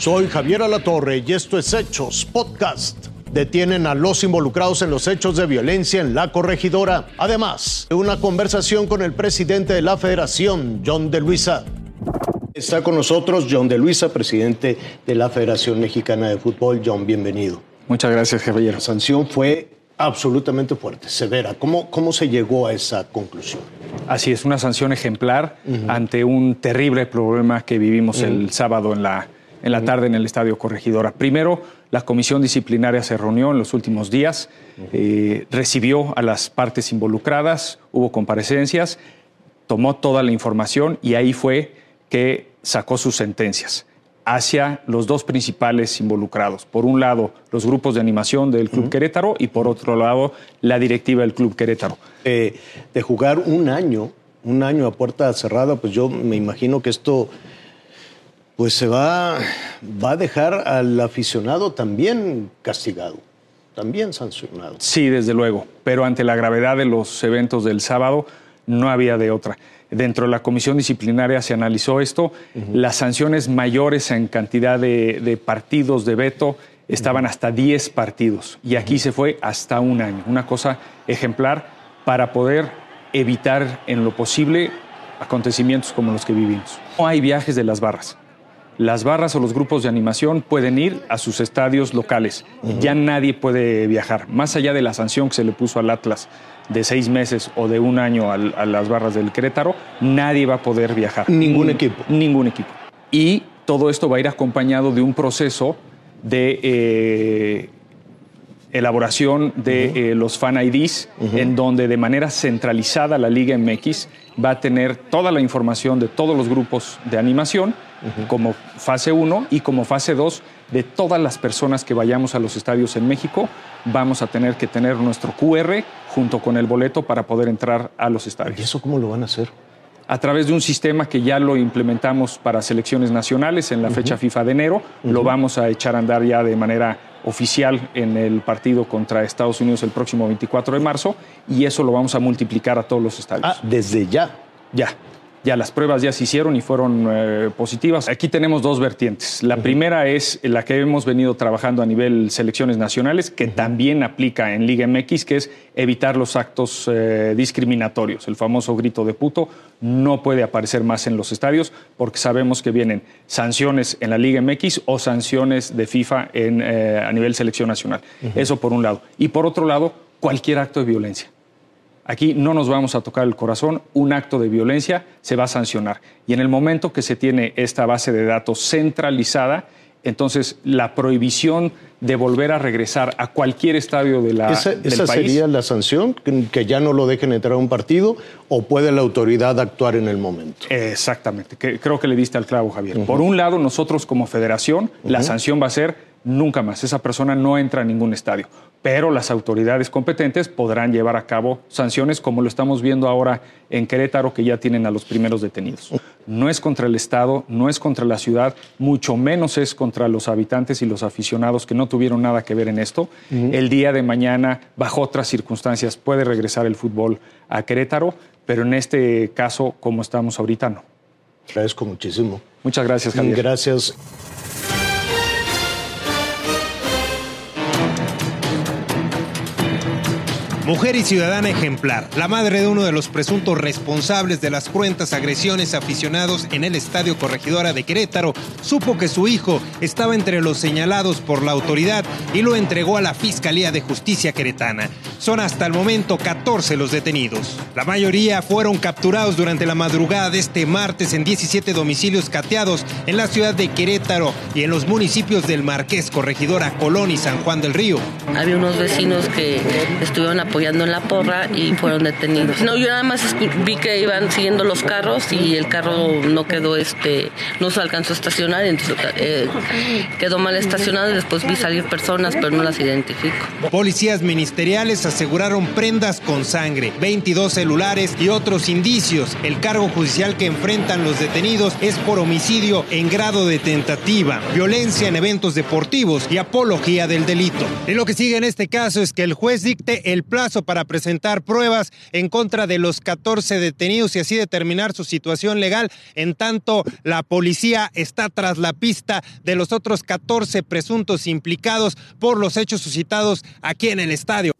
Soy Javier Alatorre y esto es Hechos Podcast. Detienen a los involucrados en los hechos de violencia en la corregidora. Además, una conversación con el presidente de la federación, John de Luisa. Está con nosotros John de Luisa, presidente de la Federación Mexicana de Fútbol. John, bienvenido. Muchas gracias, Javier. La sanción fue absolutamente fuerte, severa. ¿Cómo, cómo se llegó a esa conclusión? Así es, una sanción ejemplar ante un terrible problema que vivimos el sábado en la, en la tarde en el Estadio Corregidora. Primero, la comisión disciplinaria se reunió en los últimos días, eh, recibió a las partes involucradas, hubo comparecencias, tomó toda la información y ahí fue que sacó sus sentencias hacia los dos principales involucrados. Por un lado, los grupos de animación del Club Querétaro y por otro lado, la directiva del Club Querétaro. Eh, de jugar un año, un año a puerta cerrada, pues yo me imagino que esto pues se va, va a dejar al aficionado también castigado, también sancionado. Sí, desde luego, pero ante la gravedad de los eventos del sábado no había de otra. Dentro de la comisión disciplinaria se analizó esto. Las sanciones mayores en cantidad de, partidos de veto estaban hasta 10 partidos y aquí se fue hasta un año. Una cosa ejemplar para poder evitar en lo posible acontecimientos como los que vivimos. No hay viajes de las barras. Las barras o los grupos de animación pueden ir a sus estadios locales. Ya nadie puede viajar. Más allá de la sanción que se le puso al Atlas de seis meses o de un año a las barras del Querétaro, nadie va a poder viajar. Ningún equipo. Ningún equipo. Y todo esto va a ir acompañado de un proceso de eh, elaboración de eh, los fan IDs, en donde de manera centralizada la Liga MX va a tener toda la información de todos los grupos de animación, como fase 1 y como fase 2 de todas las personas que vayamos a los estadios en México, vamos a tener que tener nuestro QR junto con el boleto para poder entrar a los estadios. ¿Y eso cómo lo van a hacer? a través de un sistema que ya lo implementamos para selecciones nacionales en la fecha FIFA de enero. Lo vamos a echar a andar ya de manera oficial en el partido contra Estados Unidos el próximo 24 de marzo y eso lo vamos a multiplicar a todos los estadios. Ah, desde ya. Ya. Ya las pruebas ya se hicieron y fueron eh, positivas. Aquí tenemos dos vertientes. La primera es la que hemos venido trabajando a nivel selecciones nacionales, que también aplica en Liga MX, que es evitar los actos eh, discriminatorios. El famoso grito de puto no puede aparecer más en los estadios porque sabemos que vienen sanciones en la Liga MX o sanciones de FIFA en, eh, a nivel selección nacional. Eso por un lado. Y por otro lado, cualquier acto de violencia. Aquí no nos vamos a tocar el corazón, un acto de violencia se va a sancionar. Y en el momento que se tiene esta base de datos centralizada, entonces la prohibición de volver a regresar a cualquier estadio de la, ¿Esa, del esa país. sería la sanción? ¿Que ya no lo dejen entrar a un partido? ¿O puede la autoridad actuar en el momento? Exactamente, que- creo que le diste al clavo, Javier. Por un lado, nosotros como federación, la sanción va a ser nunca más. Esa persona no entra a ningún estadio. Pero las autoridades competentes podrán llevar a cabo sanciones como lo estamos viendo ahora en Querétaro, que ya tienen a los primeros detenidos. No es contra el Estado, no es contra la ciudad, mucho menos es contra los habitantes y los aficionados que no tuvieron nada que ver en esto. El día de mañana, bajo otras circunstancias, puede regresar el fútbol a Querétaro, pero en este caso, como estamos ahorita, no. Agradezco muchísimo. Muchas gracias, Javier. Gracias. Mujer y ciudadana ejemplar, la madre de uno de los presuntos responsables de las cruentas agresiones a aficionados en el Estadio Corregidora de Querétaro, supo que su hijo estaba entre los señalados por la autoridad y lo entregó a la Fiscalía de Justicia Queretana. Son hasta el momento 14 los detenidos. La mayoría fueron capturados durante la madrugada de este martes en 17 domicilios cateados en la ciudad de Querétaro y en los municipios del Marqués, Corregidora, Colón y San Juan del Río. Había unos vecinos que estuvieron apoyando en la porra y fueron detenidos. No, yo nada más vi que iban siguiendo los carros y el carro no quedó, este, no se alcanzó a estacionar, entonces eh, quedó mal estacionado y después vi salir personas, pero no las identifico. Policías ministeriales aseguraron prendas con sangre, 22 celulares y otros indicios. El cargo judicial que enfrentan los detenidos es por homicidio en grado de tentativa, violencia en eventos deportivos y apología del delito. Y lo que sigue en este caso es que el juez dicte el plazo para presentar pruebas en contra de los 14 detenidos y así determinar su situación legal. En tanto, la policía está tras la pista de los otros 14 presuntos implicados por los hechos suscitados aquí en el estadio.